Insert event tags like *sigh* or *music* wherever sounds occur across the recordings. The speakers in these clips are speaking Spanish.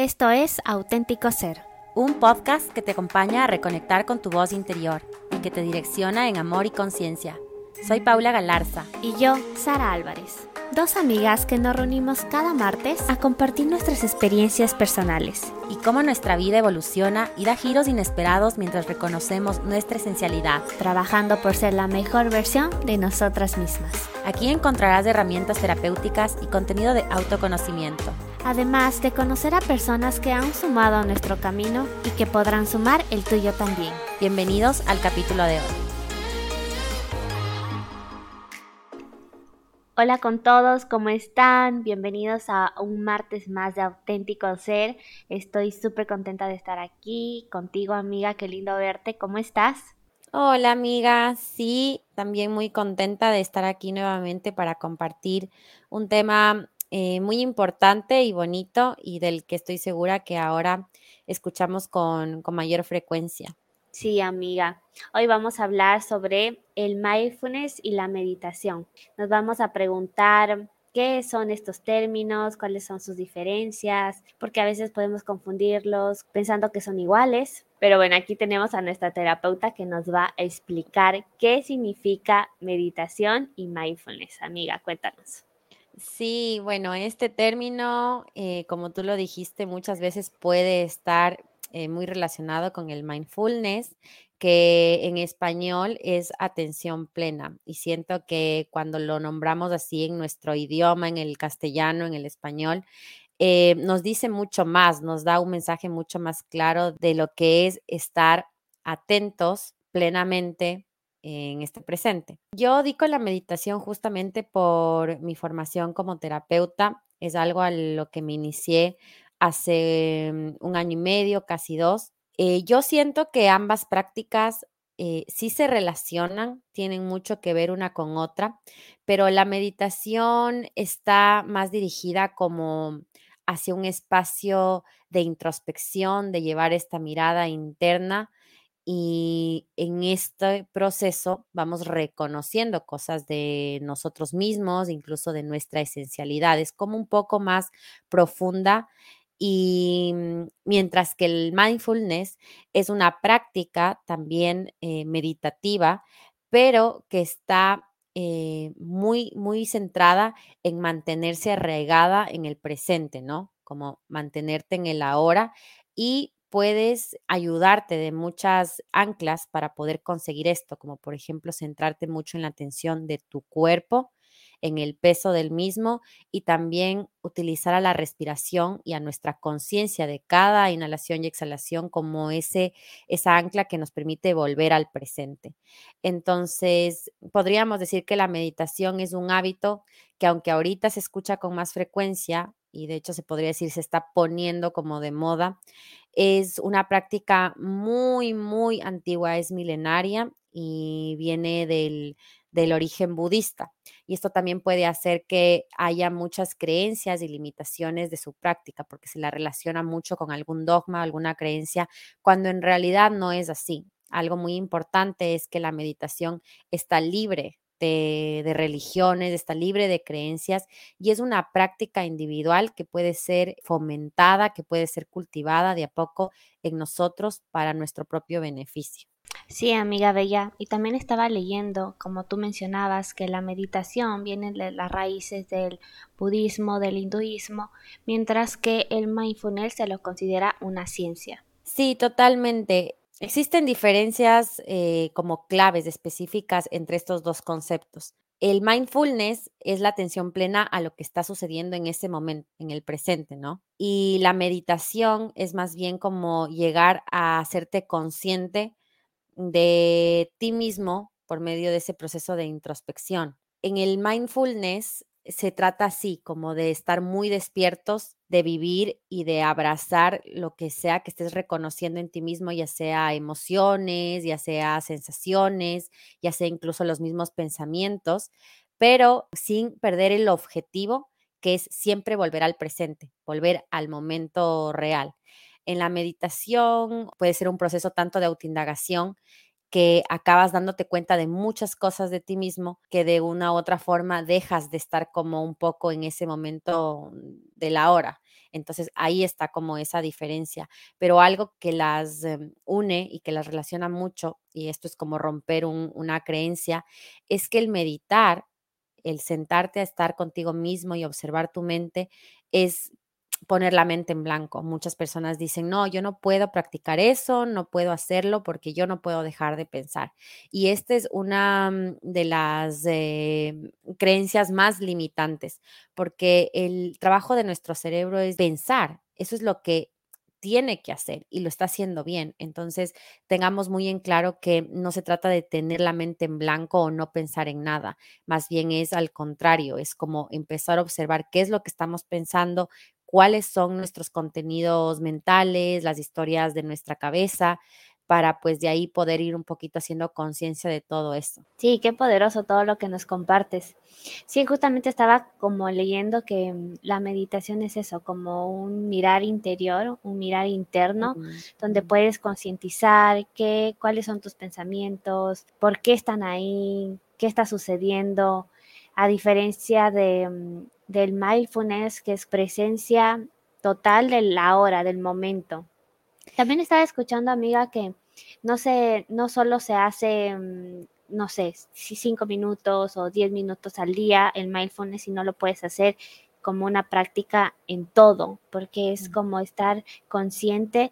Esto es Auténtico Ser, un podcast que te acompaña a reconectar con tu voz interior y que te direcciona en amor y conciencia. Soy Paula Galarza. Y yo, Sara Álvarez. Dos amigas que nos reunimos cada martes a compartir nuestras experiencias personales. Y cómo nuestra vida evoluciona y da giros inesperados mientras reconocemos nuestra esencialidad. Trabajando por ser la mejor versión de nosotras mismas. Aquí encontrarás herramientas terapéuticas y contenido de autoconocimiento además de conocer a personas que han sumado a nuestro camino y que podrán sumar el tuyo también. Bienvenidos al capítulo de hoy. Hola con todos, ¿cómo están? Bienvenidos a un martes más de auténtico ser. Estoy súper contenta de estar aquí contigo, amiga. Qué lindo verte. ¿Cómo estás? Hola, amiga. Sí, también muy contenta de estar aquí nuevamente para compartir un tema eh, muy importante y bonito y del que estoy segura que ahora escuchamos con, con mayor frecuencia. Sí, amiga. Hoy vamos a hablar sobre el mindfulness y la meditación. Nos vamos a preguntar qué son estos términos, cuáles son sus diferencias, porque a veces podemos confundirlos pensando que son iguales. Pero bueno, aquí tenemos a nuestra terapeuta que nos va a explicar qué significa meditación y mindfulness. Amiga, cuéntanos. Sí, bueno, este término, eh, como tú lo dijiste, muchas veces puede estar eh, muy relacionado con el mindfulness, que en español es atención plena. Y siento que cuando lo nombramos así en nuestro idioma, en el castellano, en el español, eh, nos dice mucho más, nos da un mensaje mucho más claro de lo que es estar atentos plenamente en este presente. Yo digo la meditación justamente por mi formación como terapeuta. Es algo a lo que me inicié hace mm, un año y medio, casi dos. Eh, yo siento que ambas prácticas eh, sí se relacionan, tienen mucho que ver una con otra, pero la meditación está más dirigida como hacia un espacio de introspección, de llevar esta mirada interna y en este proceso vamos reconociendo cosas de nosotros mismos, incluso de nuestra esencialidad. Es como un poco más profunda y mm, mientras que el mindfulness es una práctica también eh, meditativa, pero que está eh, muy, muy centrada en mantenerse arraigada en el presente, ¿no? Como mantenerte en el ahora y puedes ayudarte de muchas anclas para poder conseguir esto, como por ejemplo centrarte mucho en la atención de tu cuerpo, en el peso del mismo y también utilizar a la respiración y a nuestra conciencia de cada inhalación y exhalación como ese, esa ancla que nos permite volver al presente. Entonces, podríamos decir que la meditación es un hábito que aunque ahorita se escucha con más frecuencia, y de hecho se podría decir se está poniendo como de moda, es una práctica muy, muy antigua, es milenaria y viene del, del origen budista. Y esto también puede hacer que haya muchas creencias y limitaciones de su práctica, porque se la relaciona mucho con algún dogma, alguna creencia, cuando en realidad no es así. Algo muy importante es que la meditación está libre de, religiones, está libre de creencias y es una práctica individual que puede ser fomentada, que puede ser cultivada de a poco en nosotros para nuestro propio beneficio. Sí, amiga Bella, y también estaba leyendo, como tú mencionabas, que la meditación viene de las raíces del budismo, del hinduismo, mientras que el mindfulness se lo considera una ciencia. Sí, totalmente. Existen diferencias eh, como claves específicas entre estos dos conceptos. El mindfulness es la atención plena a lo que está sucediendo en ese momento, en el presente, ¿no? Y la meditación es más bien como llegar a hacerte consciente de ti mismo por medio de ese proceso de introspección. En el mindfulness se trata así, como de estar muy despiertos, de vivir y de abrazar lo que sea que estés reconociendo en ti mismo, ya sea emociones, ya sea sensaciones, ya sea incluso los mismos pensamientos, pero sin perder el objetivo que es siempre volver al presente, volver al momento real. En la meditación puede ser un proceso tanto de autoindagación que acabas dándote cuenta de muchas cosas de ti mismo que de una u otra forma dejas de estar como un poco en ese momento de la hora. Entonces ahí está como esa diferencia. Pero algo que las em, une y que las relaciona mucho, y esto es como romper una creencia, es que el meditar, el sentarte a estar contigo mismo y observar tu mente, es poner la mente en blanco. Muchas personas dicen, no, yo no puedo practicar eso, no puedo hacerlo porque yo no puedo dejar de pensar. Y esta es una mm, de las eh, creencias más limitantes, porque el trabajo de nuestro cerebro es pensar. Eso es lo que tiene que hacer y lo está haciendo bien. Entonces, tengamos muy en claro que no se trata de tener la mente en blanco o no pensar en nada, más bien es al contrario, es como empezar a observar qué es lo que estamos pensando, cuáles son nuestros contenidos mentales, las historias de nuestra cabeza, para pues de ahí poder ir un poquito haciendo conciencia de todo esto. Sí, qué poderoso todo lo que nos compartes. Sí, justamente estaba como leyendo que mm, la meditación es eso, como un mirar interior, un mirar interno, donde puedes concientizar qué, cuáles son tus pensamientos, por qué están ahí, qué está sucediendo, a diferencia de mm, del mindfulness, que es presencia total de la hora, del momento. También estaba escuchando, amiga, que no se, no solo se hace, mm, no sé, cinco minutos o diez minutos al día el mindfulness, sino lo puedes hacer como una práctica en todo, porque es como estar consciente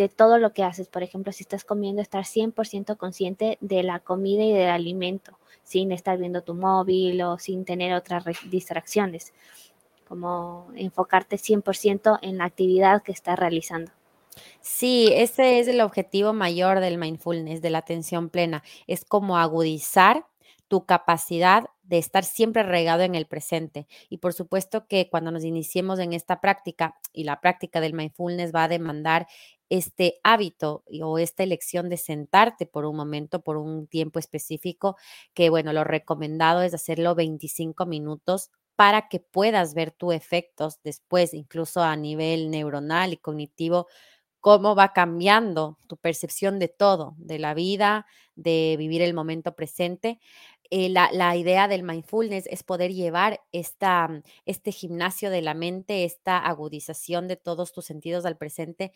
de todo lo que haces. Por ejemplo, si estás comiendo, estar 100% consciente de la comida y del alimento sin estar viendo tu móvil o sin tener otras distracciones, como enfocarte 100% en la actividad que estás realizando. Sí, ese es el objetivo mayor del mindfulness, de la atención plena. Es como agudizar tu capacidad de estar siempre regado en el presente. Y por supuesto que cuando nos iniciemos en esta práctica, y la práctica del mindfulness va a demandar este hábito o esta elección de sentarte por un momento, por un tiempo específico, que bueno, lo recomendado es hacerlo 25 minutos para que puedas ver tus efectos después, incluso a nivel neuronal y cognitivo, cómo va cambiando tu percepción de todo, de la vida, de vivir el momento presente. Eh, la, la, idea del mindfulness es poder llevar esta, este gimnasio de la mente, esta agudización de todos tus sentidos al presente,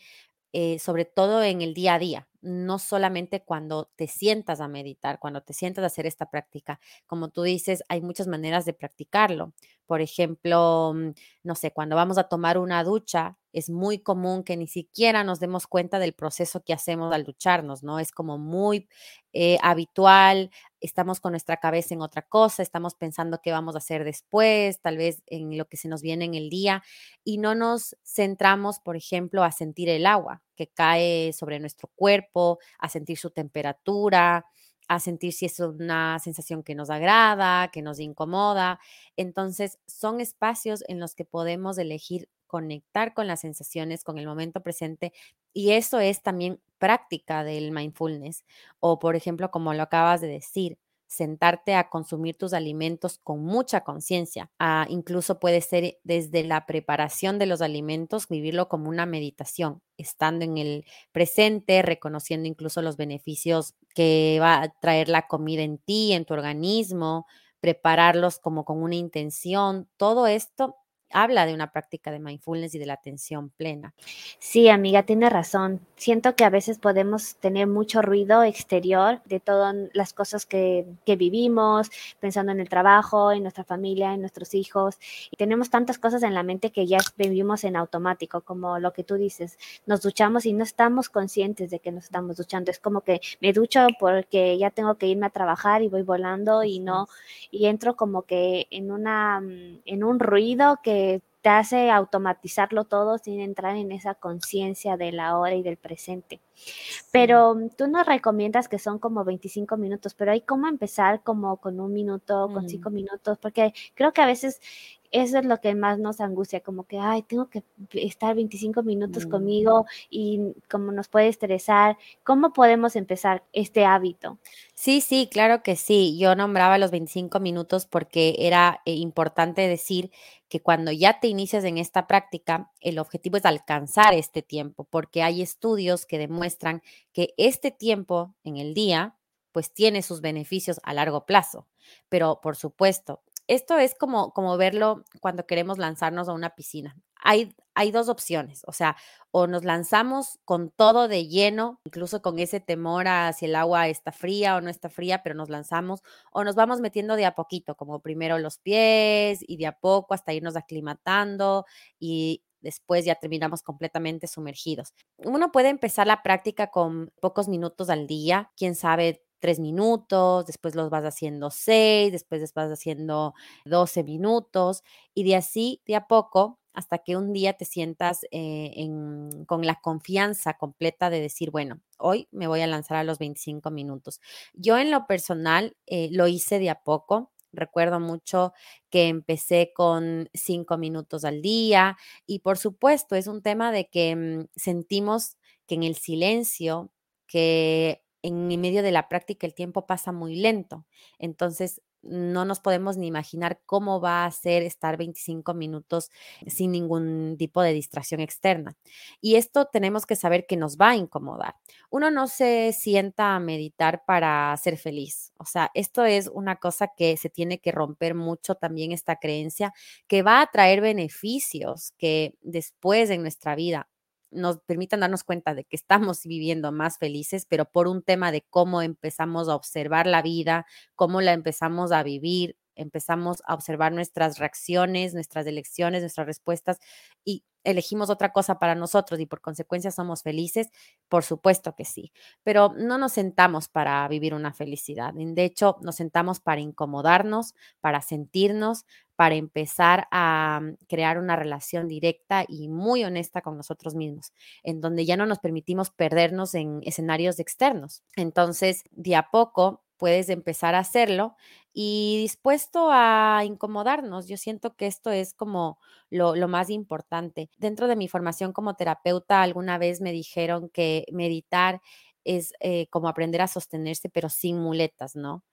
eh, sobre todo en el día a día, no solamente cuando te sientas a meditar, cuando te sientas a hacer esta práctica. Como tú dices, hay muchas maneras de practicarlo. Por ejemplo, mm, no sé, cuando vamos a tomar una ducha, es muy común que ni siquiera nos demos cuenta del proceso que hacemos al ducharnos, ¿no? Es como muy eh, habitual, estamos con nuestra cabeza en otra cosa, estamos pensando qué vamos a hacer después, tal vez en lo que se nos viene en el día, y no nos centramos, por ejemplo, a sentir el agua que cae sobre nuestro cuerpo, a sentir su temperatura, a sentir si es una sensación que nos agrada, que nos incomoda. Entonces, son espacios en los que podemos elegir conectar con las sensaciones, con el momento presente. Y eso es también práctica del mindfulness. O, por ejemplo, como lo acabas de decir, sentarte a consumir tus alimentos con mucha conciencia. Ah, incluso puede ser desde la preparación de los alimentos, vivirlo como una meditación, estando en el presente, reconociendo incluso los beneficios que va a traer la comida en ti, en tu organismo, prepararlos como con una intención. Todo esto habla de una práctica de mindfulness y de la atención plena. Sí, amiga, tiene razón. Siento que a veces podemos tener mucho ruido exterior de todas las cosas que, que vivimos, pensando en el trabajo, en nuestra familia, en nuestros hijos. Y tenemos tantas cosas en la mente que ya vivimos en automático, como lo que tú dices. Nos duchamos y no estamos conscientes de que nos estamos duchando. Es como que me ducho porque ya tengo que irme a trabajar y voy volando y no, y entro como que en una, en un ruido que te hace automatizarlo todo sin entrar en esa conciencia de la hora y del presente. Pero mm, tú nos recomiendas que son como 25 minutos, pero hay cómo empezar como con un minuto, con cinco minutos, porque creo que a veces eso es lo que más nos angustia, como que, ay, tengo que estar 25 minutos mm. conmigo y como nos puede estresar. ¿Cómo podemos empezar este hábito? Sí, sí, claro que sí. Yo nombraba los 25 minutos porque era eh, importante decir que cuando ya te inicias en esta práctica, el objetivo es alcanzar este tiempo, porque hay estudios que demuestran que este tiempo en el día, pues tiene sus beneficios a largo plazo. Pero por supuesto, esto es como, como verlo cuando queremos lanzarnos a una piscina. hay, hay dos opciones, o sea, o nos lanzamos con todo de lleno, incluso con ese temor a si el agua está fría o no está fría, pero nos lanzamos, o nos vamos metiendo de a poquito, como primero los pies y de a poco hasta irnos aclimatando y después ya terminamos completamente sumergidos. Uno puede empezar la práctica con pocos minutos al día, quién sabe, tres minutos, después los vas haciendo seis, después vas haciendo 12 minutos y de así, de a poco, hasta que un día te sientas eh, con la confianza completa de decir, bueno, hoy me voy a lanzar a los 25 minutos. Yo en lo personal eh, lo hice de a poco. Recuerdo mucho que empecé con cinco minutos al día y por supuesto es un tema de que mm, sentimos que en el silencio, que en medio de la práctica el tiempo pasa muy lento. Entonces, no nos podemos ni imaginar cómo va a ser estar 25 minutos sin ningún tipo de distracción externa. Y esto tenemos que saber que nos va a incomodar. Uno no se sienta a meditar para ser feliz. O sea, esto es una cosa que se tiene que romper mucho también esta creencia que va a traer beneficios que después en nuestra vida nos permitan darnos cuenta de que estamos viviendo más felices, pero por un tema de cómo empezamos a observar la vida, cómo la empezamos a vivir, empezamos a observar nuestras reacciones, nuestras elecciones, nuestras respuestas y elegimos otra cosa para nosotros y por consecuencia somos felices, por supuesto que sí, pero no nos sentamos para vivir una felicidad. De hecho, nos sentamos para incomodarnos, para sentirnos, para empezar a mm, crear una relación directa y muy honesta con nosotros mismos, en donde ya no nos permitimos perdernos en escenarios externos. Entonces, de a poco puedes empezar a hacerlo y dispuesto a incomodarnos. Yo siento que esto es como lo, más importante. Dentro de mi formación como terapeuta, alguna vez me dijeron que meditar es eh, como aprender a sostenerse, pero sin muletas, ¿no?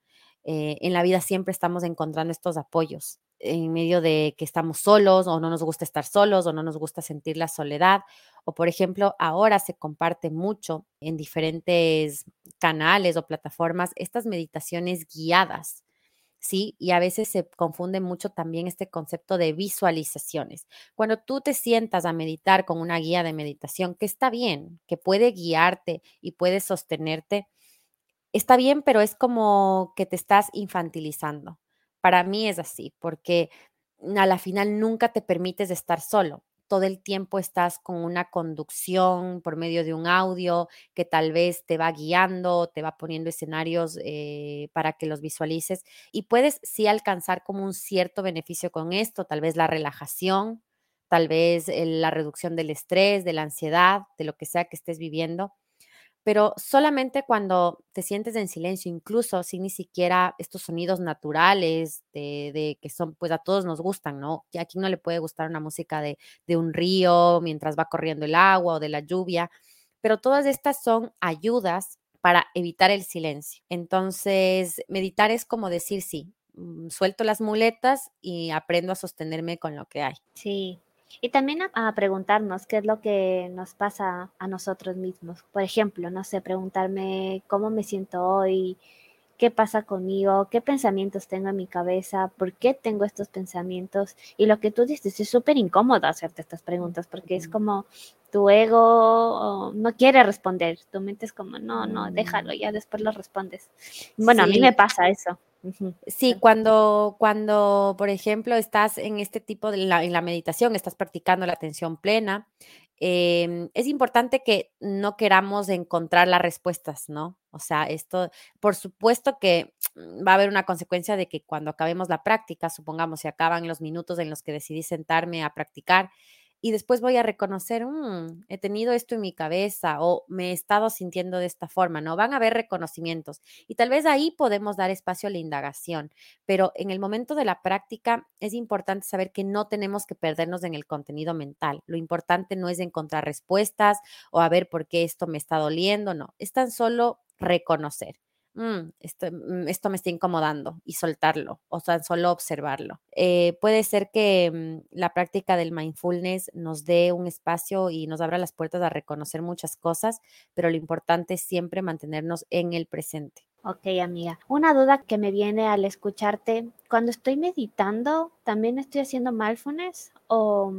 Eh, en la vida siempre estamos encontrando estos apoyos en medio de que estamos solos o no nos gusta estar solos o no nos gusta sentir la soledad. O por ejemplo, ahora se comparte mucho en diferentes canales o plataformas estas meditaciones guiadas. ¿sí? Y a veces se confunde mucho también este concepto de visualizaciones. Cuando tú te sientas a meditar con una guía de meditación, que está bien, que puede guiarte y puede sostenerte, está bien, pero es como que te estás infantilizando. Para mí es así, porque a la final nunca te permites estar solo. Todo el tiempo estás con una conducción por medio de un audio que tal vez te va guiando, te va poniendo escenarios eh, para que los visualices y puedes sí alcanzar como un cierto beneficio con esto, tal vez la relajación, tal vez la reducción del estrés, de la ansiedad, de lo que sea que estés viviendo pero solamente cuando te sientes en silencio, incluso sin ni siquiera estos sonidos naturales de, que son, pues a todos nos gustan, ¿no? Y a no le puede gustar una música de, de un río mientras va corriendo el agua o de la lluvia, pero todas estas son ayudas para evitar el silencio. Entonces, meditar es como decir, sí, mm, suelto las muletas y aprendo a sostenerme con lo que hay. Sí, y también a, preguntarnos qué es lo que nos pasa a nosotros mismos. Por ejemplo, no sé, preguntarme cómo me siento hoy, qué pasa conmigo, qué pensamientos tengo en mi cabeza, por qué tengo estos pensamientos. Y lo que tú dices, es súper incómodo hacerte estas preguntas porque es como tu ego no quiere responder, tu mente es como, no, no, déjalo, ya después lo respondes. Bueno, a mí me pasa eso. Sí, cuando, cuando, por ejemplo, estás en este tipo de la, en la meditación, estás practicando la atención plena, em, es importante que no queramos encontrar las respuestas, ¿no? O sea, esto, por supuesto que va a haber una consecuencia de que cuando acabemos la práctica, supongamos si acaban los minutos en los que decidí sentarme a practicar, y después voy a reconocer, mm, he tenido esto en mi cabeza o me he estado sintiendo de esta forma, ¿no? Van a haber reconocimientos y tal vez ahí podemos dar espacio a la indagación, pero en el momento de la práctica es importante saber que no tenemos que perdernos en el contenido mental. Lo importante no es encontrar respuestas o a ver por qué esto me está doliendo, no, es tan solo reconocer. Mm, esto, mm, esto, me está incomodando y soltarlo o tan solo observarlo. Eh, puede ser que mm, la práctica del mindfulness nos dé un espacio y nos abra las puertas a reconocer muchas cosas, pero lo importante es siempre mantenernos en el presente. Ok, amiga. Una duda que me viene al escucharte, cuando estoy meditando, ¿también estoy haciendo mindfulness o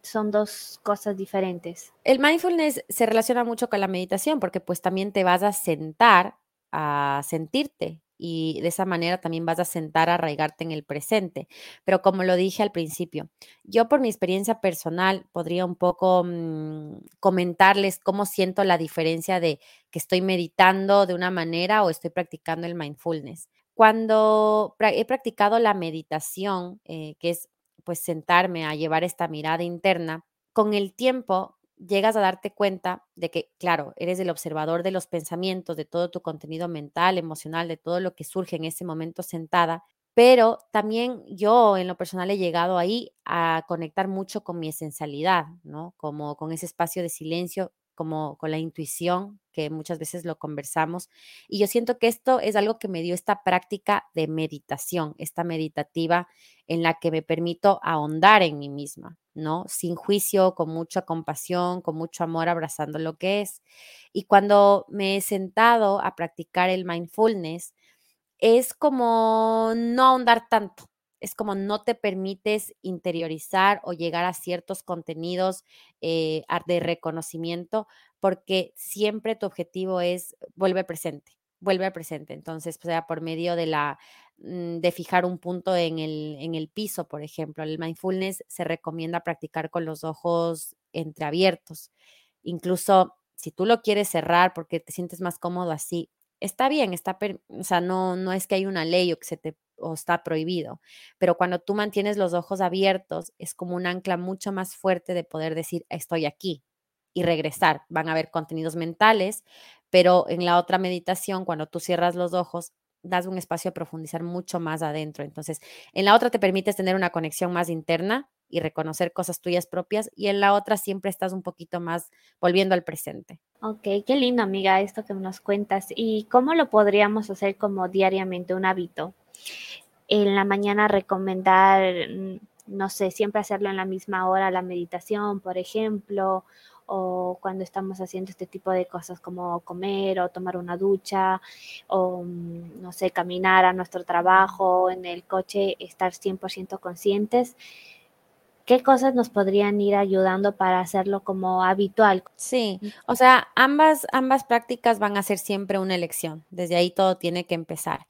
son dos cosas diferentes? El mindfulness se relaciona mucho con la meditación porque pues también te vas a sentar a sentirte y de esa manera también vas a sentar a arraigarte en el presente. Pero como lo dije al principio, yo por mi experiencia personal podría un poco mm, comentarles cómo siento la diferencia de que estoy meditando de una manera o estoy practicando el mindfulness. Cuando he practicado la meditación, eh, que es pues sentarme a llevar esta mirada interna, con el tiempo llegas a darte cuenta de que, claro, eres el observador de los pensamientos, de todo tu contenido mental, emocional, de todo lo que surge en ese momento sentada, pero también yo en lo personal he llegado ahí a conectar mucho con mi esencialidad, ¿no? Como con ese espacio de silencio como con la intuición, que muchas veces lo conversamos. Y yo siento que esto es algo que me dio esta práctica de meditación, esta meditativa en la que me permito ahondar en mí misma, ¿no? Sin juicio, con mucha compasión, con mucho amor, abrazando lo que es. Y cuando me he sentado a practicar el mindfulness, es como no ahondar tanto, es como no te permites interiorizar o llegar a ciertos contenidos eh, de reconocimiento porque siempre tu objetivo es vuelve presente, vuelve presente. Entonces, pues, sea por medio de la mm, de fijar un punto en el, en el piso, por ejemplo. El mindfulness se recomienda practicar con los ojos entreabiertos. Incluso si tú lo quieres cerrar porque te sientes más cómodo así, está bien, está, o sea, no, no es que hay una ley o que se te o está prohibido, pero cuando tú mantienes los ojos abiertos es como un ancla mucho más fuerte de poder decir estoy aquí y regresar. Van a haber contenidos mentales, pero en la otra meditación, cuando tú cierras los ojos, das un espacio a profundizar mucho más adentro. Entonces, en la otra te permites tener una conexión más interna y reconocer cosas tuyas propias y en la otra siempre estás un poquito más volviendo al presente. Ok, qué lindo amiga esto que nos cuentas. ¿Y cómo lo podríamos hacer como diariamente un hábito? En la mañana recomendar, mm, no sé, siempre hacerlo en la misma hora, la meditación, por ejemplo, o cuando estamos haciendo este tipo de cosas como comer o tomar una ducha o, mm, no sé, caminar a nuestro trabajo, en el coche, estar 100% conscientes. ¿Qué cosas nos podrían ir ayudando para hacerlo como habitual? Sí, o sea, ambas, ambas prácticas van a ser siempre una elección. Desde ahí todo tiene que empezar.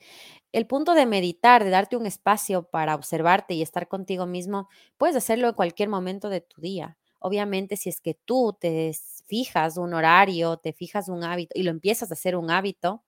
El punto de meditar, de darte un espacio para observarte y estar contigo mismo, puedes hacerlo en cualquier momento de tu día. Obviamente, si es que tú te fijas un horario, te fijas un hábito y lo empiezas a hacer un hábito,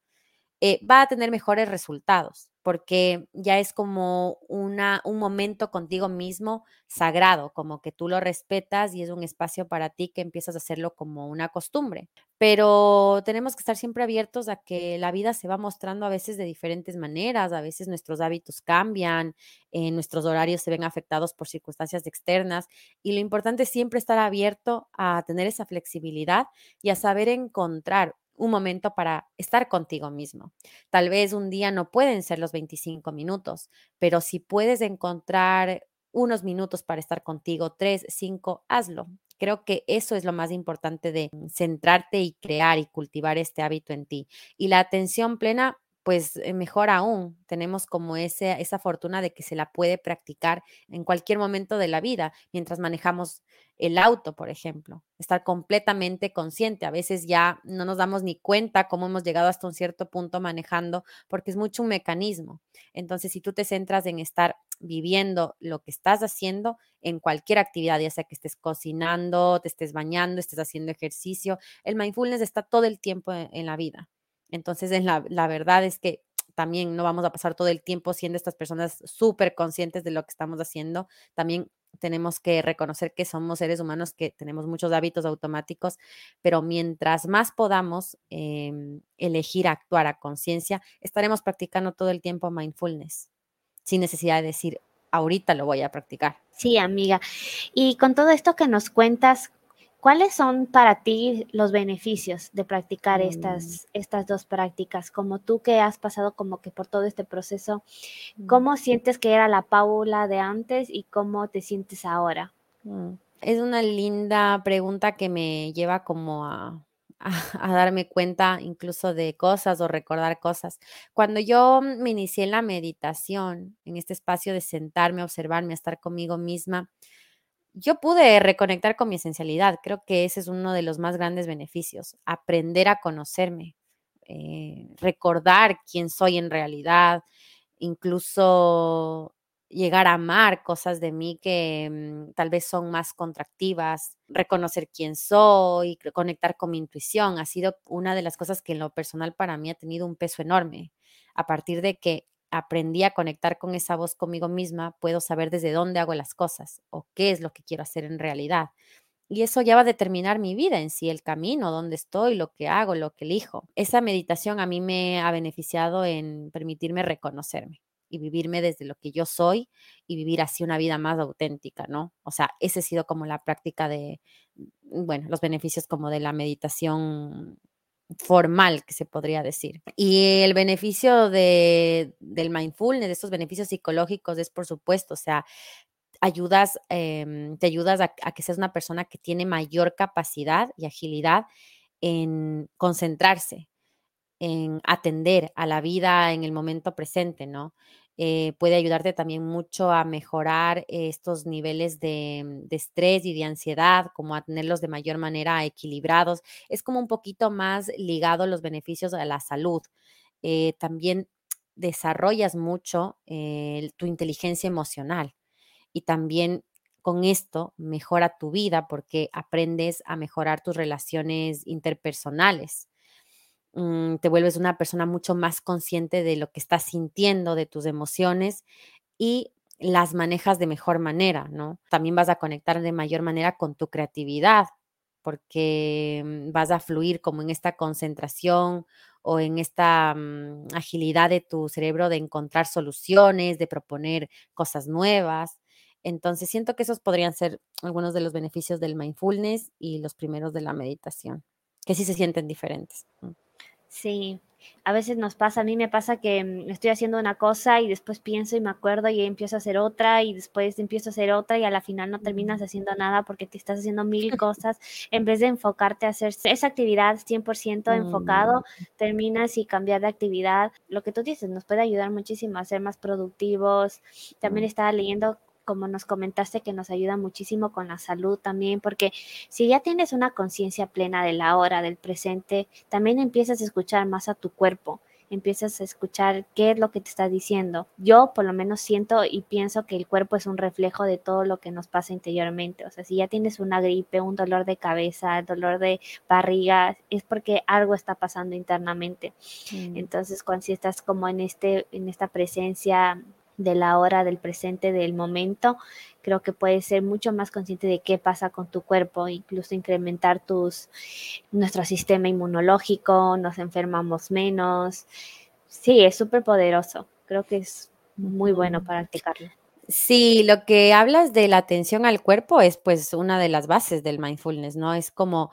eh, va a tener mejores resultados porque ya es como una, un momento contigo mismo sagrado, como que tú lo respetas y es un espacio para ti que empiezas a hacerlo como una costumbre. Pero tenemos que estar siempre abiertos a que la vida se va mostrando a veces de diferentes maneras, a veces nuestros hábitos cambian, eh, nuestros horarios se ven afectados por circunstancias externas y lo importante es siempre estar abierto a tener esa flexibilidad y a saber encontrar un momento para estar contigo mismo. Tal vez un día no pueden ser los 25 minutos, pero si puedes encontrar unos minutos para estar contigo, tres, cinco, hazlo. Creo que eso es lo más importante de centrarte y crear y cultivar este hábito en ti. Y la atención plena, pues eh, mejor aún, tenemos como ese, esa fortuna de que se la puede practicar en cualquier momento de la vida, mientras manejamos el auto, por ejemplo, estar completamente consciente. A veces ya no nos damos ni cuenta cómo hemos llegado hasta un cierto punto manejando, porque es mucho un mecanismo. Entonces, si tú te centras en estar viviendo lo que estás haciendo en cualquier actividad, ya sea que estés cocinando, te estés bañando, estés haciendo ejercicio, el mindfulness está todo el tiempo en, la vida. Entonces, la, la verdad es que también no vamos a pasar todo el tiempo siendo estas personas súper conscientes de lo que estamos haciendo. También tenemos que reconocer que somos seres humanos que tenemos muchos hábitos automáticos, pero mientras más podamos em, elegir actuar a conciencia, estaremos practicando todo el tiempo mindfulness, sin necesidad de decir, ahorita lo voy a practicar. Sí, amiga. Y con todo esto que nos cuentas, ¿Cuáles son para ti los beneficios de practicar mm. estas, estas dos prácticas? Como tú que has pasado como que por todo este proceso, mm. ¿cómo sientes que era la Paula de antes y cómo te sientes ahora? Mm. Es una linda pregunta que me lleva como a, a, darme cuenta incluso de cosas o recordar cosas. Cuando yo me inicié en la meditación, en este espacio de sentarme, observarme, estar conmigo misma, yo pude reconectar con mi esencialidad. Creo que ese es uno de los más grandes beneficios, aprender a conocerme, eh, recordar quién soy en realidad, incluso llegar a amar cosas de mí que mm, tal vez son más contractivas, reconocer quién soy, conectar con mi intuición, ha sido una de las cosas que en lo personal para mí ha tenido un peso enorme. A partir de que aprendí a conectar con esa voz conmigo misma, puedo saber desde dónde hago las cosas o qué es lo que quiero hacer en realidad. Y eso ya va a determinar mi vida en sí, el camino, dónde estoy, lo que hago, lo que elijo. Esa meditación a mí me ha beneficiado en permitirme reconocerme y vivirme desde lo que yo soy y vivir así una vida más auténtica, ¿no? O sea, ese ha sido como la práctica de, mm, bueno, los beneficios como de la meditación formal, que se podría decir. Y el beneficio de, del mindfulness, de estos beneficios psicológicos, es por supuesto, o sea, ayudas, em, te ayudas a, a, que seas una persona que tiene mayor capacidad y agilidad en concentrarse, en atender a la vida en el momento presente, ¿no? Eh, puede ayudarte también mucho a mejorar estos niveles de, estrés y de ansiedad, como a tenerlos de mayor manera equilibrados. Es como un poquito más ligado los beneficios a la salud. Eh, también desarrollas mucho eh, tu inteligencia emocional y también con esto mejora tu vida porque aprendes a mejorar tus relaciones interpersonales. Mm, te vuelves una persona mucho más consciente de lo que estás sintiendo, de tus emociones y las manejas de mejor manera, ¿no? También vas a conectar de mayor manera con tu creatividad, porque mm, vas a fluir como en esta concentración o en esta mm, agilidad de tu cerebro de encontrar soluciones, de proponer cosas nuevas. Entonces, siento que esos podrían ser algunos de los beneficios del mindfulness y los primeros de la meditación, que sí se sienten diferentes. Sí, a veces nos pasa, a mí me pasa que mm, estoy haciendo una cosa y después pienso y me acuerdo y empiezo a hacer otra y después empiezo a hacer otra y a la final no terminas haciendo nada porque te estás haciendo mil *laughs* cosas. En vez de enfocarte a hacer esa actividad 100% enfocado, mm. terminas y cambiar de actividad. Lo que tú dices nos puede ayudar muchísimo a ser más productivos. También mm. estaba leyendo como nos comentaste, que nos ayuda muchísimo con la salud también, porque si ya tienes una conciencia plena de la hora, del presente, también empiezas a escuchar más a tu cuerpo, empiezas a escuchar qué es lo que te está diciendo. Yo por lo menos siento y pienso que el cuerpo es un reflejo de todo lo que nos pasa interiormente. O sea, si ya tienes una gripe, un dolor de cabeza, dolor de barriga, es porque algo está pasando internamente. Mm. Entonces, cuando si estás como en este en esta presencia de la hora, del presente, del momento, creo que puedes ser mucho más consciente de qué pasa con tu cuerpo, incluso incrementar tus, nuestro sistema inmunológico, nos enfermamos menos. Sí, es súper poderoso. Creo que es muy bueno practicarlo. Sí, lo que hablas de la atención al cuerpo es pues una de las bases del mindfulness, ¿no? Es como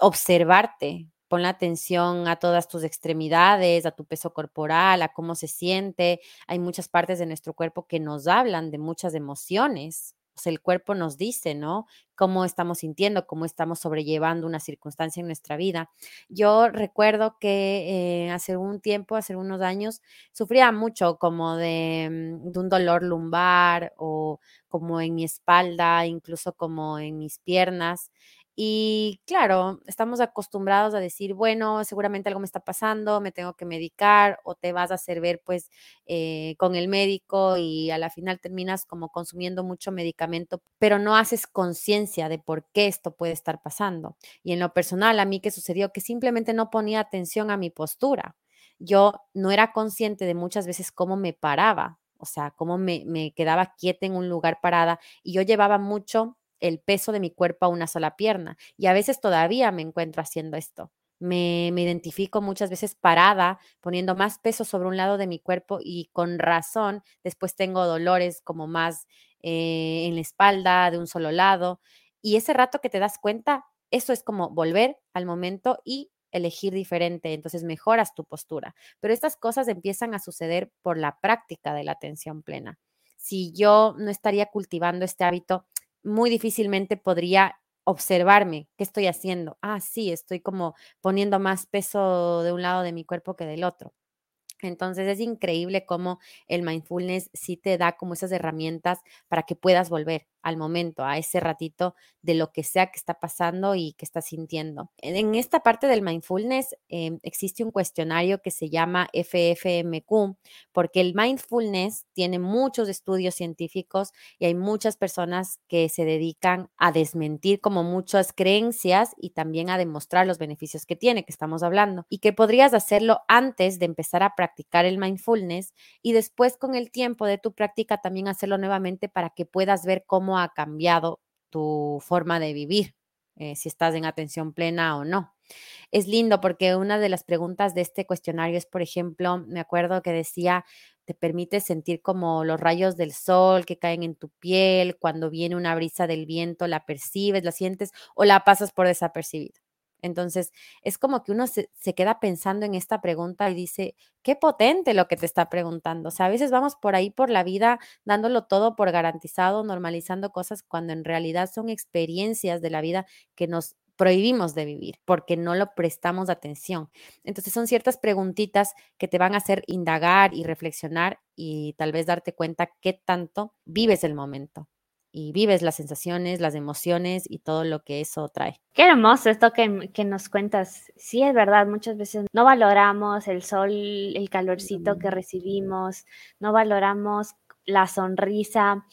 observarte, pon la atención a todas tus extremidades, a tu peso corporal, a cómo se siente. Hay muchas partes de nuestro cuerpo que nos hablan de muchas emociones. El cuerpo nos dice, ¿no? Cómo estamos sintiendo, cómo estamos sobrellevando una circunstancia en nuestra vida. Yo recuerdo que eh, hace un tiempo, hace unos años, sufría mucho como mm, de un dolor lumbar o como en mi espalda, incluso como en mis piernas. Y claro, estamos acostumbrados a decir, bueno, seguramente algo me está pasando, me tengo que medicar o te vas a hacer ver pues eh, con el médico y a la final terminas como consumiendo mucho medicamento, pero no haces conciencia de por qué esto puede estar pasando. Y en lo personal, a mí que sucedió que simplemente no ponía atención a mi postura. Yo no era consciente de muchas veces cómo me paraba, o sea, cómo me, me quedaba quieta en un lugar parada y yo llevaba mucho el peso de mi cuerpo a una sola pierna. Y a veces todavía me encuentro haciendo esto. Me, identifico muchas veces parada, poniendo más peso sobre un lado de mi cuerpo y con razón después tengo dolores como más eh, en la espalda de un solo lado. Y ese rato que te das cuenta, eso es como volver al momento y elegir diferente, entonces mejoras tu postura. Pero estas cosas empiezan a suceder por la práctica de la atención plena. Si yo no estaría cultivando este hábito, muy difícilmente podría observarme, ¿qué estoy haciendo? Ah, sí, estoy como poniendo más peso de un lado de mi cuerpo que del otro. Entonces es increíble cómo el mindfulness sí te da como esas herramientas para que puedas volver al momento, a ese ratito de lo que sea que está pasando y que estás sintiendo. En esta parte del mindfulness em, existe un cuestionario que se llama FFMQ, porque el mindfulness tiene muchos estudios científicos y hay muchas personas que se dedican a desmentir como muchas creencias y también a demostrar los beneficios que tiene, que estamos hablando, y que podrías hacerlo antes de empezar a practicar el mindfulness y después con el tiempo de tu práctica también hacerlo nuevamente para que puedas ver cómo ha cambiado tu forma de vivir, eh, si estás en atención plena o no. Es lindo porque una de las preguntas de este cuestionario es, por ejemplo, me acuerdo que decía, te permite sentir como los rayos del sol que caen en tu piel, cuando viene una brisa del viento, la percibes, la sientes o la pasas por desapercibido. Entonces, es como que uno se, queda pensando en esta pregunta y dice, qué potente lo que te está preguntando. O sea, a veces vamos por ahí por la vida dándolo todo por garantizado, normalizando cosas cuando en realidad son experiencias de la vida que nos prohibimos de vivir porque no lo prestamos atención. Entonces son ciertas preguntitas que te van a hacer indagar y reflexionar y tal vez darte cuenta qué tanto vives el momento y vives las sensaciones, las emociones y todo lo que eso trae. Qué hermoso esto que, que, nos cuentas. Sí, es verdad, muchas veces no valoramos el sol, el calorcito que recibimos, no valoramos la sonrisa.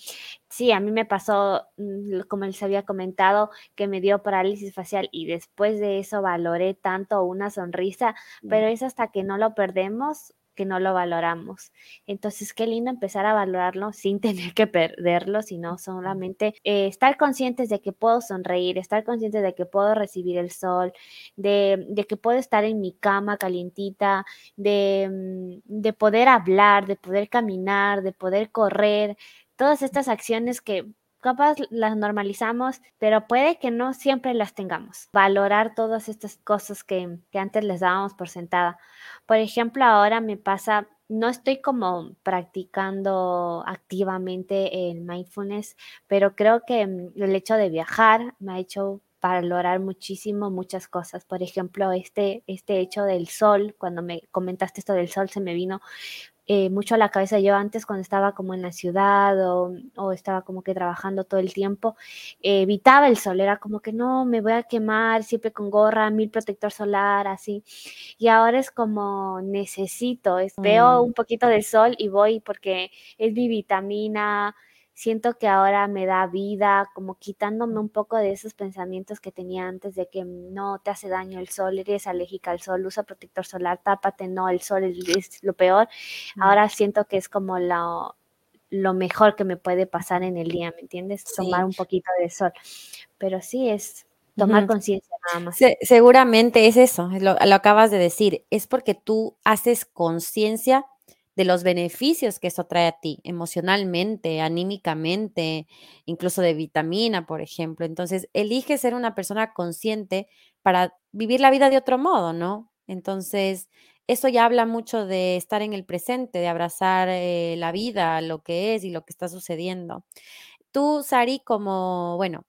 Sí, a mí me pasó, mm, como les había comentado, que me dio parálisis facial y después de eso valoré tanto una sonrisa, pero es hasta que no lo perdemos que no lo valoramos. Entonces, qué lindo empezar a valorarlo *laughs* sin tener que perderlo, sino solamente eh, estar conscientes de que puedo sonreír, estar conscientes de que puedo recibir el sol, de, de que puedo estar en mi cama calientita, de, mm, de poder hablar, de poder caminar, de poder correr, todas estas acciones que capaz las normalizamos, pero puede que no siempre las tengamos. Valorar todas estas cosas que, que antes les dábamos por sentada. Por ejemplo, ahora me pasa, no estoy como practicando activamente el mindfulness, pero creo que mm, el hecho de viajar me ha hecho valorar muchísimo muchas cosas. Por ejemplo, este, este hecho del sol, cuando me comentaste esto del sol, se me vino eh, mucho a la cabeza. Yo antes cuando estaba como en la ciudad o, estaba como que trabajando todo el tiempo, evitaba el sol, era como que no, me voy a quemar siempre con gorra, mil protector solar, así. Y ahora es como necesito, veo mm. un poquito de sol y voy porque es mi vitamina, siento que ahora me da vida, como quitándome un poco de esos pensamientos que tenía antes de que no te hace daño el sol, eres alérgica al sol, usa protector solar, tápate, no, el sol es lo peor. Ahora siento que es como lo, lo mejor que me puede pasar en el día, ¿me entiendes? Tomar un poquito de sol. Pero sí es tomar conciencia nada más. seguramente es eso, lo, lo acabas de decir, es porque tú haces conciencia de los beneficios que eso trae a ti emocionalmente, anímicamente, incluso de vitamina, por ejemplo. Entonces, elige ser una persona consciente para vivir la vida de otro modo, ¿no? Entonces, eso ya habla mucho de estar en el presente, de abrazar eh, la vida, lo que es y lo que está sucediendo. Tú, Sari, como, bueno,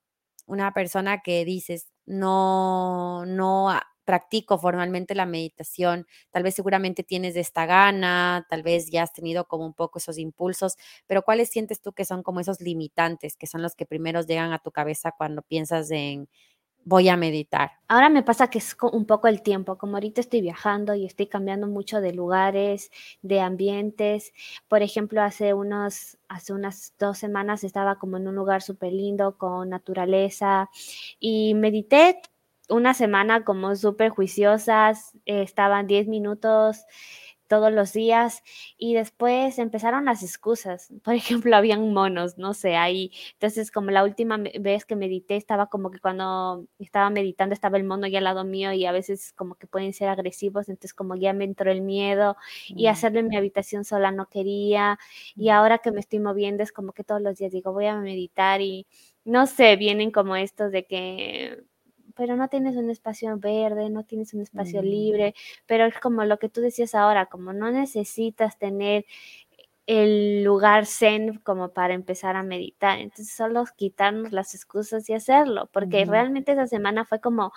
una persona que dices, no, no practico formalmente la meditación, tal vez seguramente tienes esta gana, tal vez ya has tenido como un poco esos impulsos, pero ¿cuáles sientes tú que son como esos limitantes, que son los que primeros llegan a tu cabeza cuando piensas en voy a meditar? Ahora me pasa que es un poco el tiempo, como ahorita estoy viajando y estoy cambiando mucho de lugares, de ambientes. Por ejemplo, hace unos hace unas dos semanas estaba como en un lugar súper lindo con naturaleza y medité una semana como súper juiciosas, eh, estaban 10 minutos todos los días y después empezaron las excusas. *laughs* Por ejemplo, habían monos, no sé, ahí. Entonces, como la última vez que medité, estaba como que cuando estaba meditando estaba el mono ya al lado mío y a veces como que pueden ser agresivos, entonces como ya me entró el miedo y hacerlo en mi habitación sola no quería y ahora que me estoy moviendo es como que todos los días digo, voy a meditar y no sé, vienen como estos de que pero no tienes un espacio verde, no tienes un espacio mm. libre, pero es como lo que tú decías ahora, como no necesitas tener el lugar zen como para empezar a meditar. Entonces solo quitarnos las excusas y hacerlo, porque realmente esa semana fue como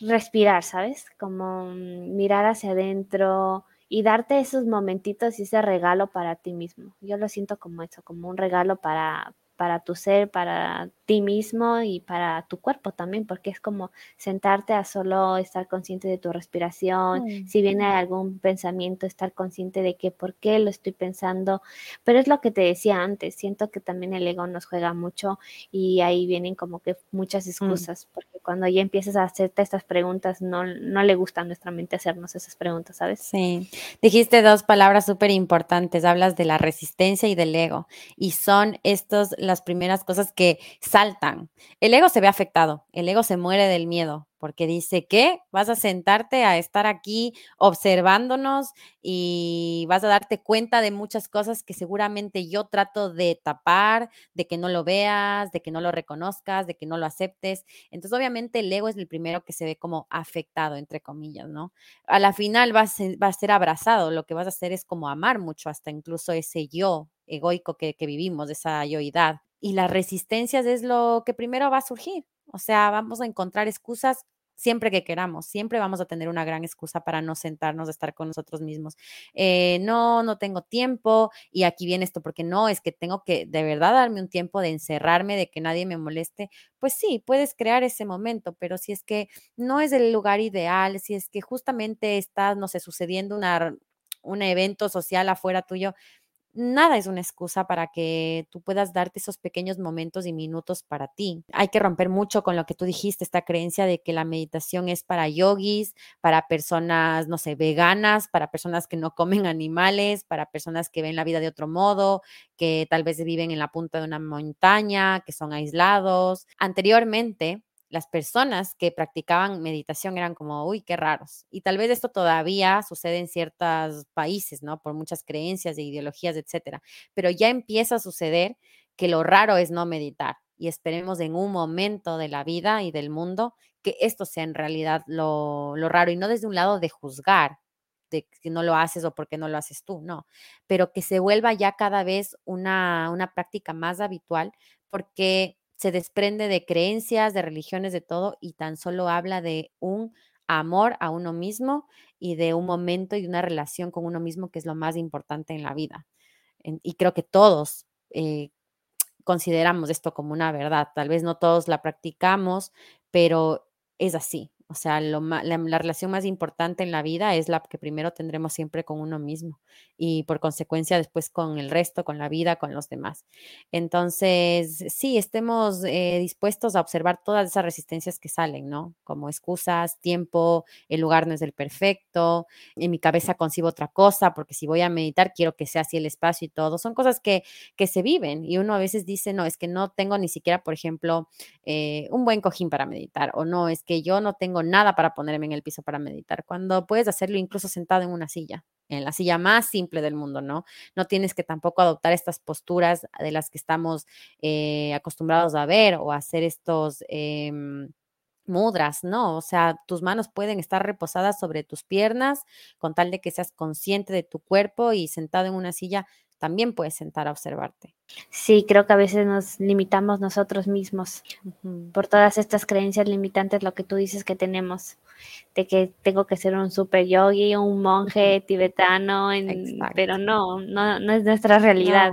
respirar, ¿sabes? Como mirar hacia adentro y darte esos momentitos y ese regalo para ti mismo. Yo lo siento como eso, como un regalo para, para tu ser, para ti mismo y para tu cuerpo también, porque es como sentarte a solo estar consciente de tu respiración, mm. si viene algún pensamiento, estar consciente de que por qué lo estoy pensando, pero es lo que te decía antes, siento que también el ego nos juega mucho y ahí vienen como que muchas mm. excusas, porque cuando ya empiezas a hacerte estas preguntas, no, no le gusta a nuestra mente hacernos esas preguntas, ¿sabes? Sí, dijiste dos palabras súper importantes, hablas de la resistencia y del ego, y son estos las primeras cosas que saltan. El ego se ve afectado, el ego se muere del miedo, porque dice que vas a sentarte a estar aquí observándonos y vas a darte cuenta de muchas cosas que seguramente yo trato de tapar, de que no lo veas, de que no lo reconozcas, de que no lo aceptes. Entonces, obviamente, el ego es el primero que se ve como afectado, entre comillas, ¿no? A la final va a ser, va a ser abrazado, lo que vas a hacer es como amar mucho hasta incluso ese yo egoico que, vivimos, esa yoidad. Y las resistencias es lo que primero va a surgir. O sea, vamos a encontrar excusas siempre que queramos, siempre vamos a tener una gran excusa para no sentarnos a estar con nosotros mismos. Eh, no, no tengo tiempo y aquí viene esto, porque no, es que tengo que de verdad darme un tiempo de encerrarme, de que nadie me moleste. Pues sí, puedes crear ese momento, pero si es que no es el lugar ideal, si es que justamente está, no sé, sucediendo una, un evento social afuera tuyo, nada es una excusa para que tú puedas darte esos pequeños momentos y minutos para ti. Hay que romper mucho con lo que tú dijiste, esta creencia de que la meditación es para yogis, para personas, no sé, veganas, para personas que no comen *laughs* animales, para personas que ven la vida de otro modo, que tal vez viven en la punta de una montaña, que son aislados. Anteriormente, las personas que practicaban meditación eran como, uy, qué raros. Y tal vez esto todavía sucede en ciertos países, ¿no? Por muchas creencias e ideologías, etcétera. Pero ya empieza a suceder que lo raro es no meditar. Y esperemos en un momento de la vida y del mundo que esto sea en realidad lo, lo raro y no desde un lado de juzgar, de que no lo haces o por qué no lo haces tú, no, pero que se vuelva ya cada vez una, una práctica más habitual porque se desprende de creencias, de religiones, de todo, y tan solo habla de un amor a uno mismo y de un momento y una relación con uno mismo, que es lo más importante en la vida. y creo que todos eh, consideramos esto como una verdad. Tal vez no todos la practicamos, pero es así. O sea, la, relación más importante en la vida es la que primero tendremos siempre con uno mismo y por consecuencia después con el resto, con la vida, con los demás. Entonces, sí, estemos eh, dispuestos a observar todas esas resistencias que salen, ¿no? Como excusas, tiempo, el lugar no es el perfecto, en mi cabeza concibo otra cosa, porque si voy a meditar quiero que sea así el espacio y todo. Son cosas que, que se viven y uno a veces dice, no, es que no tengo ni siquiera, por ejemplo, eh, un buen cojín para meditar o no, es que yo no tengo nada para ponerme en el piso para meditar, cuando puedes hacerlo incluso sentado en una silla, en la silla más simple del mundo, ¿no? No tienes que tampoco adoptar estas posturas de las que estamos eh, acostumbrados a ver o hacer estos... Em, mudras, ¿no? O sea, tus manos pueden estar reposadas sobre tus piernas con tal de que seas consciente de tu cuerpo y sentado en una silla también puedes sentar a observarte. Sí, creo que a veces nos limitamos nosotros mismos por todas estas creencias limitantes, lo que tú dices que tenemos, de que tengo que ser un super yogi, un monje *laughs* tibetano, pero no, no, es nuestra realidad.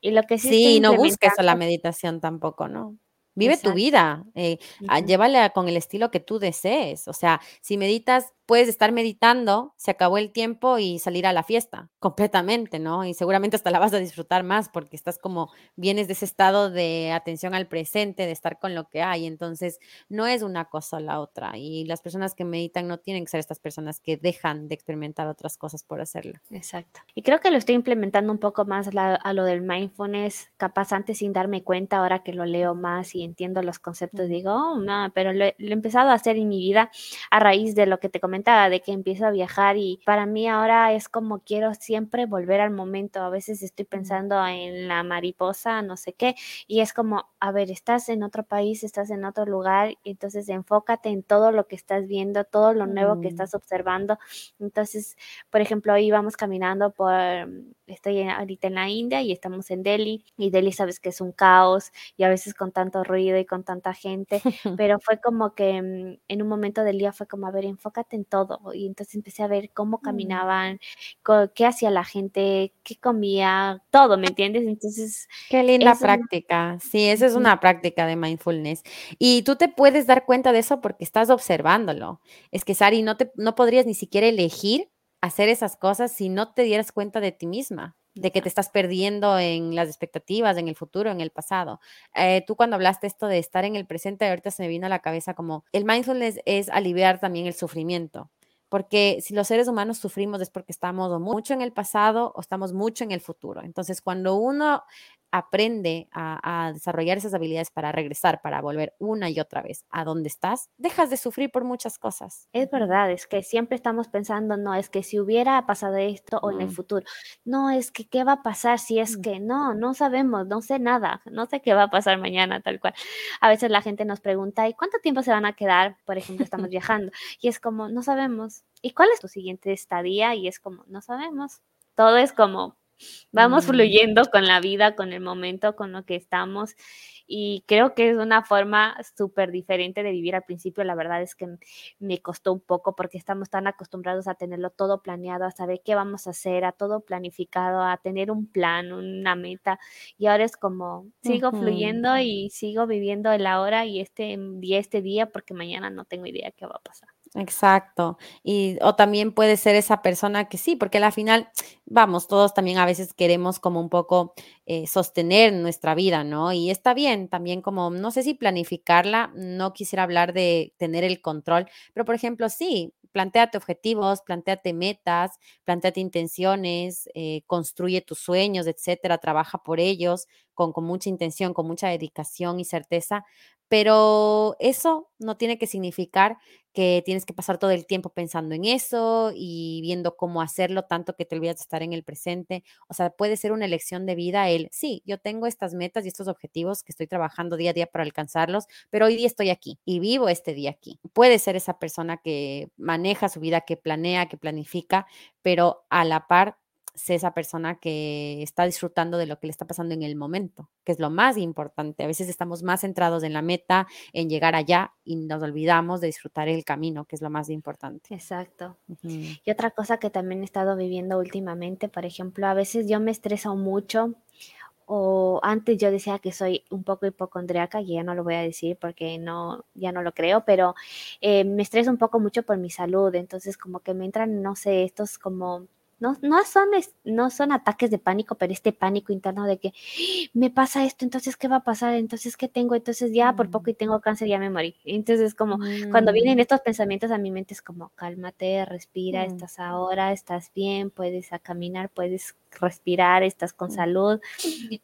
Y lo que sí, sí no busques la meditación tampoco, ¿no? Vive tu vida, eh, llévala con el estilo que tú desees. O sea, si meditas puedes estar meditando, se acabó el tiempo y salir a la fiesta completamente, ¿no? Y seguramente hasta la vas a disfrutar más porque estás como, vienes de ese estado de atención al presente, de estar con lo que hay. Entonces, no es una cosa o la otra. Y las personas que meditan no tienen que ser estas personas que dejan de experimentar otras cosas por hacerlo. Exacto. Y creo que lo estoy implementando un poco más a, lo del mindfulness, capaz antes sin darme cuenta, ahora que lo leo más y entiendo los conceptos, digo, oh, no, pero lo, lo he empezado a hacer en mi vida a raíz de lo que te comenté de que empiezo a viajar y para mí ahora es como quiero siempre volver al momento. A veces estoy pensando en la mariposa, no sé qué, y es como, a ver, estás en otro país, estás en otro lugar, entonces enfócate en todo lo que estás viendo, todo lo nuevo que mm. estás observando. Entonces, por ejemplo, hoy íbamos caminando por estoy ahorita en la India y estamos en Delhi y Delhi sabes que es un caos y a veces con tanto ruido y con tanta gente, *laughs* pero fue como que mm, en un momento del día fue como, a ver, enfócate en todo y entonces empecé a ver cómo mm. caminaban, qué hacía la gente, qué comía, todo, ¿me entiendes? Entonces... Qué linda práctica, sí, esa es una práctica de mindfulness y tú te puedes dar cuenta de eso porque estás observándolo. Es que Sari, no, te, no podrías ni siquiera elegir hacer esas cosas si no te dieras cuenta de ti misma, de que te estás perdiendo en las expectativas, en el futuro, en el pasado. Eh, tú cuando hablaste esto de estar en el presente, ahorita se me vino a la cabeza como el mindfulness es aliviar también el sufrimiento. Porque si los seres humanos sufrimos es porque estamos mucho en el pasado o estamos mucho en el futuro. Entonces, cuando uno aprende a, desarrollar esas habilidades para regresar, para volver una y otra vez a donde estás, dejas de sufrir por muchas cosas. Es verdad, es que siempre estamos pensando, no, es que si hubiera pasado esto o en el mm. futuro, no, es que qué va a pasar si es mm. que no, no sabemos, no sé nada, no sé qué va a pasar mañana, tal cual. A veces la gente nos pregunta, ¿y cuánto tiempo se van a quedar? Por ejemplo, estamos *laughs* viajando y es como, no sabemos. ¿Y cuál es tu siguiente estadía? Y es como, no sabemos. Todo es como Vamos mm. fluyendo con la vida, con el momento, con lo que estamos. Y creo que es una forma súper diferente de vivir al principio. La verdad es que me costó un poco porque estamos tan acostumbrados a tenerlo todo planeado, a saber qué vamos a hacer, a todo planificado, a tener un plan, una meta. Y ahora es como, sigo fluyendo y sigo viviendo el ahora y este día, este día, porque mañana no tengo idea qué va a pasar. Exacto. Y o también puede ser esa persona que sí, porque al final, vamos, todos también a veces queremos como un poco eh, sostener nuestra vida, ¿no? Y está bien también como, no sé si planificarla, no quisiera hablar de tener el control, pero por ejemplo, sí, planteate objetivos, planteate metas, planteate intenciones, eh, construye tus sueños, etcétera, trabaja por ellos con, con mucha intención, con mucha dedicación y certeza, pero eso no tiene que significar que tienes que pasar todo el tiempo pensando en eso y viendo cómo hacerlo, tanto que te olvidas de estar en el presente. O sea, puede ser una elección de vida el, sí, yo tengo estas metas y estos objetivos que estoy trabajando día a día para alcanzarlos, pero hoy día estoy aquí y vivo este día aquí. Puede ser esa persona que maneja su vida, que planea, que planifica, pero a la par sé esa persona que está disfrutando de lo que le está pasando en el momento, que es lo más importante. A veces estamos más centrados en la meta, en llegar allá y nos olvidamos de disfrutar el camino, que es lo más importante. Exacto. Y otra cosa que también he estado viviendo últimamente, por ejemplo, a veces yo me estreso mucho o antes yo decía que soy un poco hipocondriaca y ya no lo voy a decir porque no, ya no lo creo, pero eh, me estreso un poco mucho por mi salud, entonces como que me entran, no sé, estos como no, no, son, no son ataques de pánico, pero este pánico interno de que me pasa esto, entonces, ¿qué va a pasar? Entonces, ¿qué tengo? Entonces, ya por poco y tengo cáncer, ya me morí. Entonces, como cuando vienen mm. estos pensamientos a mi mente, es como, cálmate, respira, mm. estás ahora, estás bien, puedes a caminar, puedes respirar, estás con mm. salud.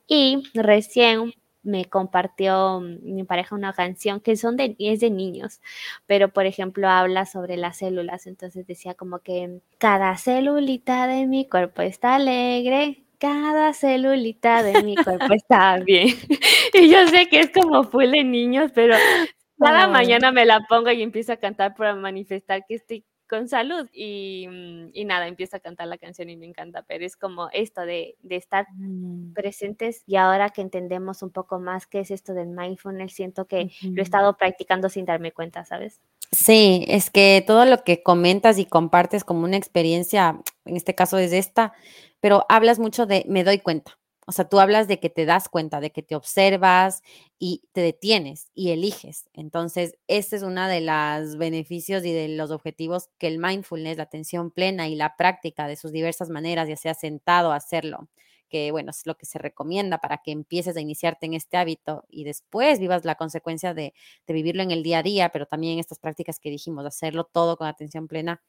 Y recién me compartió mi pareja una canción que son de, es de niños, pero por ejemplo habla sobre las células, entonces decía como que cada celulita de mi cuerpo está alegre, cada celulita de mi cuerpo *laughs* está bien. *laughs* y yo sé que es como full de niños, pero cada mañana me la pongo y empiezo a cantar para manifestar que estoy con salud mm, y, nada, empiezo a cantar la canción y me encanta, pero es como esto de, estar mm. presentes y ahora que entendemos un poco más qué es esto del mindfulness, siento que lo he estado practicando sin darme cuenta, ¿sabes? Sí, es que todo lo que comentas y compartes como una experiencia, en este caso es esta, pero hablas mucho de me doy cuenta. O sea, tú hablas de que te das cuenta, de que te observas y te detienes y eliges. Entonces, este es uno de los beneficios y de los objetivos que el mindfulness, la atención plena y la práctica de sus diversas maneras, ya sea sentado a hacerlo, que bueno, es lo que se recomienda para que empieces a iniciarte en este hábito y después vivas la consecuencia de, vivirlo en el día a día, pero también estas prácticas que dijimos, hacerlo todo con atención plena,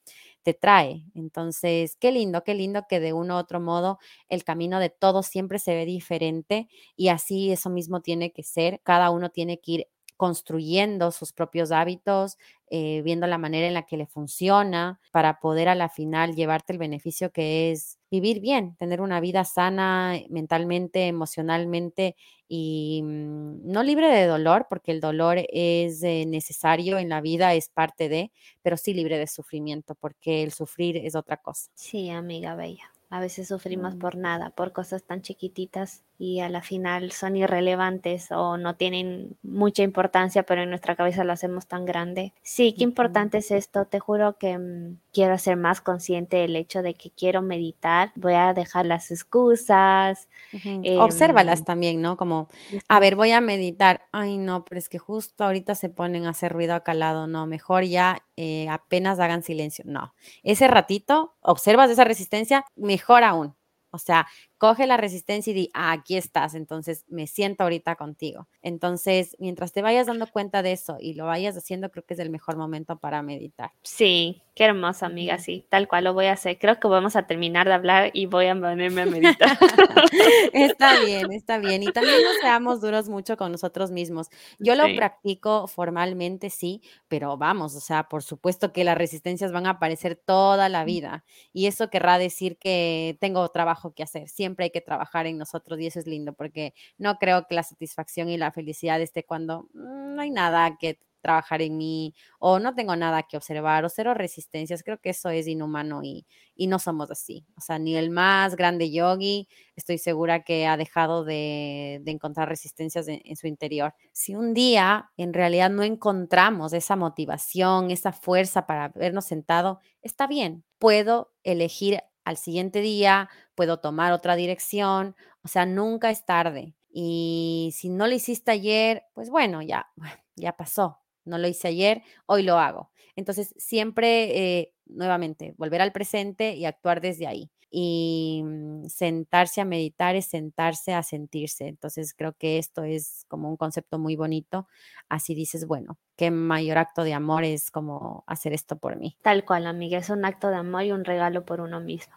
te trae. Entonces, qué lindo, qué lindo que de uno u otro modo el camino de todos siempre se ve diferente y así eso mismo tiene que ser. Cada uno tiene que ir construyendo sus propios hábitos, eh, viendo la manera en la que le funciona para poder a la final llevarte el beneficio que es vivir bien, tener una vida sana mentalmente, emocionalmente y mm, no libre de dolor, porque el dolor es eh, necesario en la vida, es parte de, pero sí libre de sufrimiento, porque el sufrir es otra cosa. Sí, amiga bella. A veces sufrimos Mm. por nada, por cosas tan chiquititas y a la final son irrelevantes o no tienen mucha importancia, pero en nuestra cabeza lo hacemos tan grande. Sí, qué importante es esto. Te juro que mm, quiero ser más consciente del hecho de que quiero meditar. Voy a dejar las excusas. Ujú. em, Obsérvalas también, ¿no? Como, a ver, voy a meditar. Ay, no, pero es que justo ahorita se ponen a hacer ruido acá al lado. No, mejor ya eh, apenas hagan silencio. No, ese ratito, observas esa resistencia, mejor aún. O sea, coge la resistencia y di, "Ah, aquí estás, entonces me siento ahorita contigo. Entonces, mientras te vayas dando cuenta de eso y lo vayas haciendo, creo que es el mejor momento para meditar. Sí, qué hermoso, amiga. Sí, tal cual lo voy a hacer. Creo que vamos a terminar de hablar y voy a ponerme a meditar. *laughs* Está bien, está bien. Y también no seamos duros mucho con nosotros mismos. Yo lo Sí. practico formalmente, sí, pero vamos, o sea, por supuesto que las resistencias van a aparecer toda la vida. Y eso querrá decir que tengo trabajo que hacer. Siempre hay que trabajar en nosotros y eso es lindo porque no creo que la satisfacción y la felicidad esté cuando "Mm, no hay nada que trabajar en mí o no tengo nada que observar o cero resistencias. Creo que eso es inhumano y, y no somos así. O sea, ni el más grande yogi estoy segura que ha dejado de, de encontrar resistencias en, en su interior. Si un día en realidad no encontramos esa motivación, esa fuerza para habernos sentado, está bien, puedo elegir al siguiente día, puedo tomar otra dirección, o sea, nunca es tarde. Y si no lo hiciste ayer, pues bueno, ya, *laughs* ya pasó. No lo hice ayer, hoy lo hago. Entonces, siempre, eh, nuevamente, volver al presente y actuar desde ahí. Y mm, sentarse a meditar es sentarse a sentirse. Entonces, creo que esto es como un concepto muy bonito. Así dices, bueno, qué mayor acto de amor es como hacer esto por mí. Tal cual, amiga. Es un acto de amor y un regalo por uno mismo.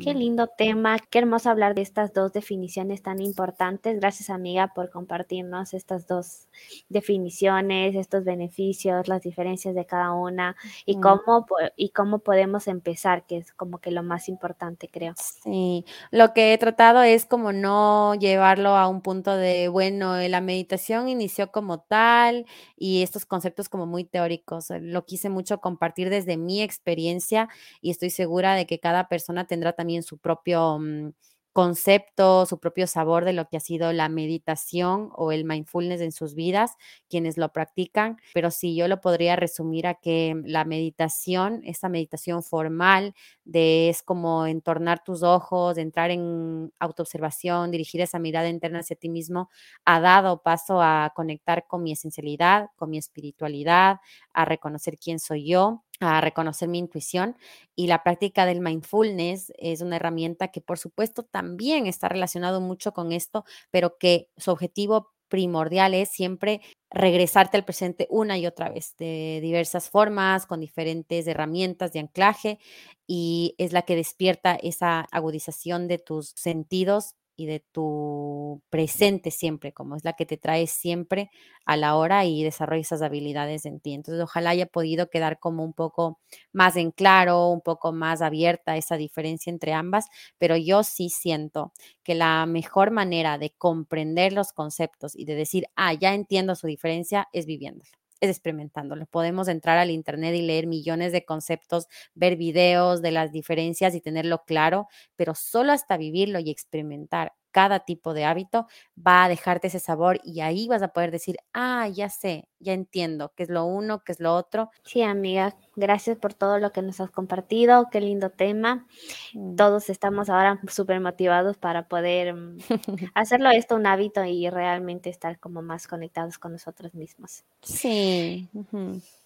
Qué lindo tema, qué hermoso hablar de estas dos definiciones tan importantes. Gracias, amiga, por compartirnos estas dos definiciones, estos beneficios, las diferencias de cada una y cómo, y cómo podemos empezar, que es como que lo más importante, creo. Sí, lo que he tratado es como no llevarlo a un punto de, bueno, la meditación inició como tal y estos conceptos como muy teóricos. Lo quise mucho compartir desde mi experiencia y estoy segura de que cada persona tendrá también su propio mm, concepto, su propio sabor de lo que ha sido la meditación o el mindfulness en sus vidas, quienes lo practican. Pero sí, yo lo podría resumir a que la meditación, esta meditación formal, de es como entornar tus ojos, entrar en autoobservación, dirigir esa mirada interna hacia ti mismo, ha dado paso a conectar con mi esencialidad, con mi espiritualidad, a reconocer quién soy yo, a reconocer mi intuición y la práctica del mindfulness es una herramienta que por supuesto también está relacionado mucho con esto, pero que su objetivo primordial es siempre regresarte al presente una y otra vez, de diversas formas, con diferentes herramientas de anclaje y es la que despierta esa agudización de tus sentidos y de tu presente siempre, como es la que te trae siempre a la hora y desarrolla esas habilidades en ti. Entonces, ojalá haya podido quedar como un poco más en claro, un poco más abierta esa diferencia entre ambas, pero yo sí siento que la mejor manera de comprender los conceptos y de decir, ah, ya entiendo su diferencia, es viviéndolo experimentándolo. Podemos entrar al internet y leer millones de conceptos, ver videos de las diferencias y tenerlo claro, pero solo hasta vivirlo y experimentar cada tipo de hábito va a dejarte ese sabor y ahí vas a poder decir, ah, ya sé, ya entiendo qué es lo uno, qué es lo otro. Sí, amiga, gracias por todo lo que nos has compartido, qué lindo tema. Mm. Todos estamos ahora súper motivados para poder mm, *laughs* hacerlo esto un hábito y realmente estar como más conectados con nosotros mismos. Sí.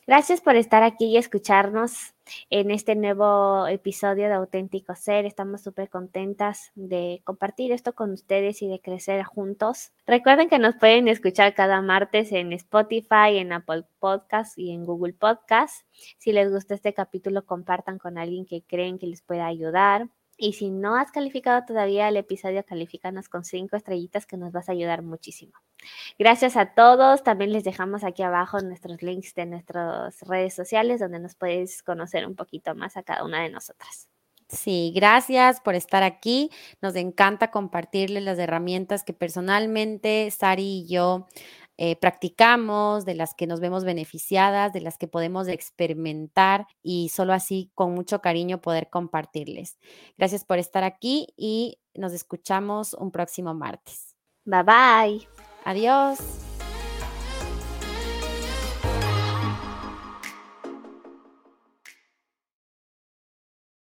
Gracias por estar aquí y escucharnos en este nuevo episodio de Auténtico Ser. Estamos súper contentas de compartir esto con ustedes y de crecer juntos. Recuerden que nos pueden escuchar cada martes en Spotify, en Apple Podcast y en Google Podcast. Si les gusta este capítulo, compartan con alguien que creen que les pueda ayudar. Y si no has calificado todavía el episodio, califícanos con cinco estrellitas que nos vas a ayudar muchísimo. Gracias a todos. También les dejamos aquí abajo nuestros links de nuestras redes sociales donde nos puedes conocer un poquito más a cada una de nosotras. Sí, gracias por estar aquí. Nos encanta compartirles las herramientas que personalmente Sari y yo eh, practicamos, de las que nos vemos beneficiadas, de las que podemos experimentar y solo así con mucho cariño poder compartirles. Gracias por estar aquí y nos escuchamos un próximo martes. Bye bye. Adiós.